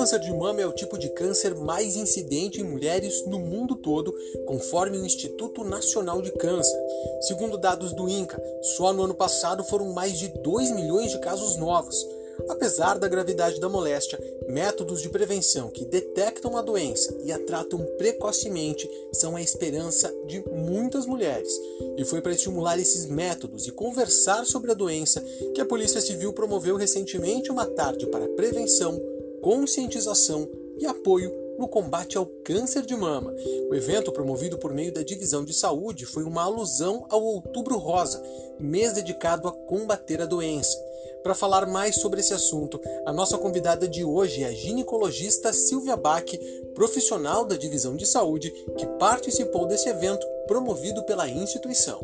câncer de mama é o tipo de câncer mais incidente em mulheres no mundo todo, conforme o Instituto Nacional de Câncer. Segundo dados do INCA, só no ano passado foram mais de 2 milhões de casos novos. Apesar da gravidade da moléstia, métodos de prevenção que detectam a doença e a tratam precocemente são a esperança de muitas mulheres. E foi para estimular esses métodos e conversar sobre a doença que a Polícia Civil promoveu recentemente uma tarde para prevenção, conscientização e apoio no combate ao câncer de mama. O evento, promovido por meio da Divisão de Saúde, foi uma alusão ao Outubro Rosa, mês dedicado a combater a doença. Para falar mais sobre esse assunto, a nossa convidada de hoje é a ginecologista Silvia Bach, profissional da Divisão de Saúde, que participou desse evento promovido pela instituição.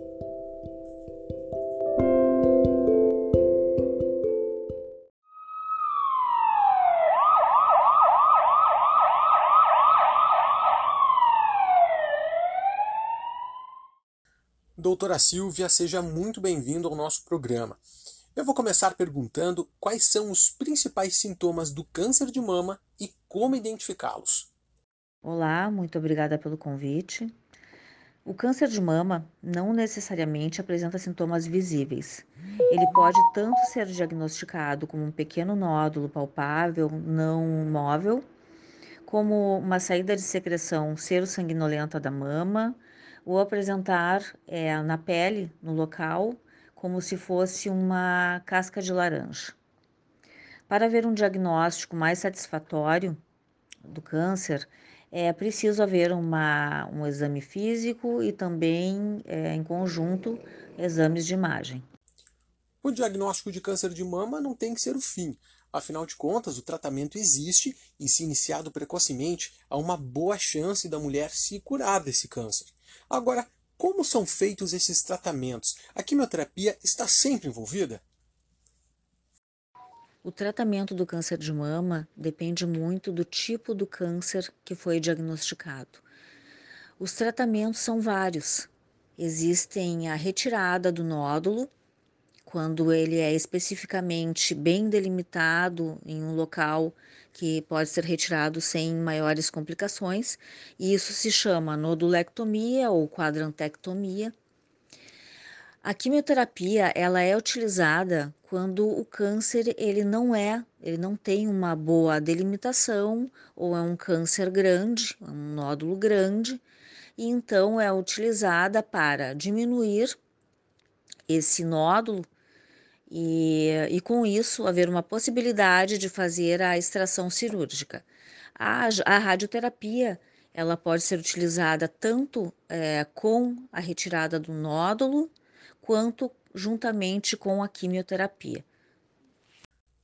Doutora Silvia, seja muito bem-vindo ao nosso programa. Eu vou começar perguntando quais são os principais sintomas do câncer de mama e como identificá-los. Olá, muito obrigada pelo convite. O câncer de mama não necessariamente apresenta sintomas visíveis. Ele pode tanto ser diagnosticado como um pequeno nódulo palpável, não móvel, como uma saída de secreção sero-sanguinolenta da mama, ou apresentar é, na pele, no local, como se fosse uma casca de laranja. Para ver um diagnóstico mais satisfatório do câncer, é preciso haver uma, um exame físico e também, é, em conjunto, exames de imagem. O diagnóstico de câncer de mama não tem que ser o fim. Afinal de contas, o tratamento existe e, se iniciado precocemente, há uma boa chance da mulher se curar desse câncer. Agora, como são feitos esses tratamentos? A quimioterapia está sempre envolvida? O tratamento do câncer de mama depende muito do tipo do câncer que foi diagnosticado. Os tratamentos são vários. Existem a retirada do nódulo, quando ele é especificamente bem delimitado em um local que pode ser retirado sem maiores complicações, e isso se chama nodulectomia ou quadrantectomia. A quimioterapia ela é utilizada quando o câncer ele não é, ele não tem uma boa delimitação ou é um câncer grande, um nódulo grande, e então é utilizada para diminuir esse nódulo e, e com isso haver uma possibilidade de fazer a extração cirúrgica. A, a radioterapia ela pode ser utilizada tanto é, com a retirada do nódulo quanto juntamente com a quimioterapia.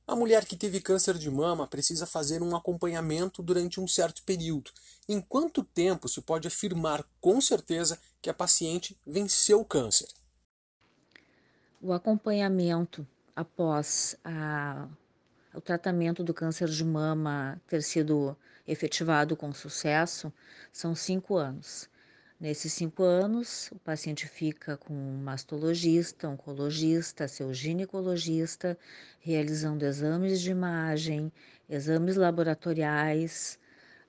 A mulher que teve câncer de mama precisa fazer um acompanhamento durante um certo período. Em quanto tempo se pode afirmar com certeza que a paciente venceu o câncer? O acompanhamento após a, o tratamento do câncer de mama ter sido efetivado com sucesso são cinco anos. Nesses cinco anos, o paciente fica com um mastologista, oncologista, seu ginecologista, realizando exames de imagem, exames laboratoriais,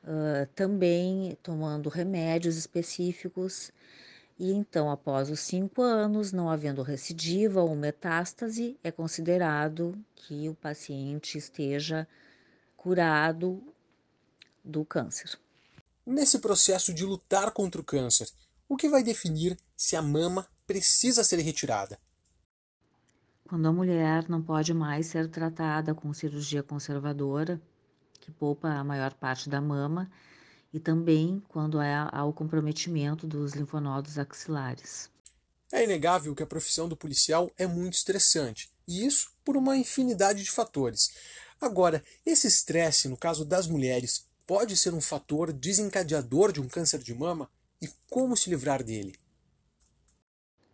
uh, também tomando remédios específicos e então, após os cinco anos, não havendo recidiva ou metástase, é considerado que o paciente esteja curado do câncer. Nesse processo de lutar contra o câncer, o que vai definir se a mama precisa ser retirada? Quando a mulher não pode mais ser tratada com cirurgia conservadora, que poupa a maior parte da mama, e também quando há o comprometimento dos linfonodos axilares. É inegável que a profissão do policial é muito estressante, e isso por uma infinidade de fatores. Agora, esse estresse, no caso das mulheres, pode ser um fator desencadeador de um câncer de mama? E como se livrar dele?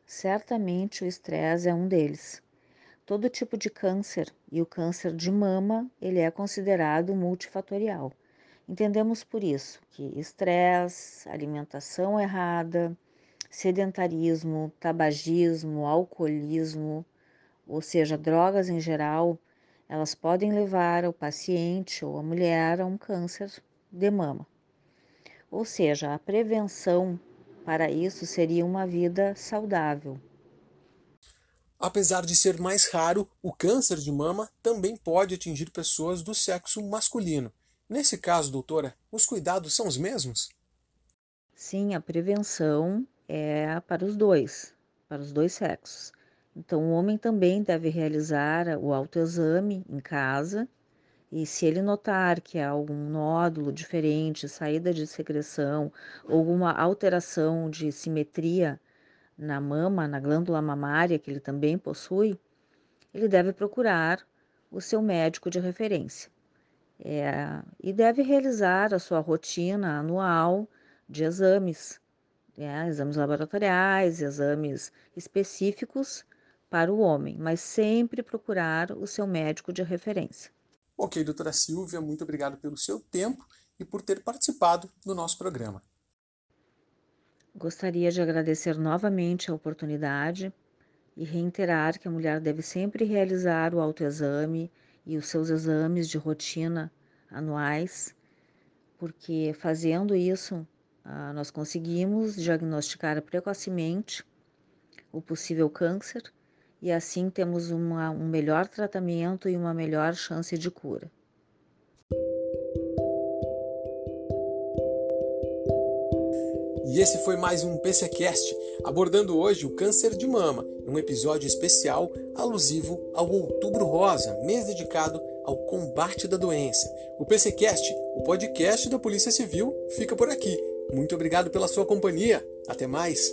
Certamente o estresse é um deles. Todo tipo de câncer, e o câncer de mama, ele é considerado multifatorial. Entendemos por isso que estresse, alimentação errada, sedentarismo, tabagismo, alcoolismo, ou seja, drogas em geral, elas podem levar o paciente ou a mulher a um câncer de mama. Ou seja, a prevenção para isso seria uma vida saudável. Apesar de ser mais raro, o câncer de mama também pode atingir pessoas do sexo masculino. Nesse caso, doutora, os cuidados são os mesmos? Sim, a prevenção é para os dois, para os dois sexos. Então, o homem também deve realizar o autoexame em casa e se ele notar que há algum nódulo diferente, saída de secreção, alguma alteração de simetria na mama, na glândula mamária que ele também possui, ele deve procurar o seu médico de referência. É, e deve realizar a sua rotina anual de exames, né, exames laboratoriais, exames específicos para o homem, mas sempre procurar o seu médico de referência. Ok, doutora Silvia, muito obrigado pelo seu tempo e por ter participado do nosso programa. Gostaria de agradecer novamente a oportunidade e reiterar que a mulher deve sempre realizar o autoexame e os seus exames de rotina anuais, porque fazendo isso ah, nós conseguimos diagnosticar precocemente o possível câncer e assim temos uma, um melhor tratamento e uma melhor chance de cura. E esse foi mais um PCcast, abordando hoje o câncer de mama, um episódio especial alusivo ao Outubro Rosa, mês dedicado ao combate da doença. O PCcast, o podcast da Polícia Civil, fica por aqui. Muito obrigado pela sua companhia. Até mais.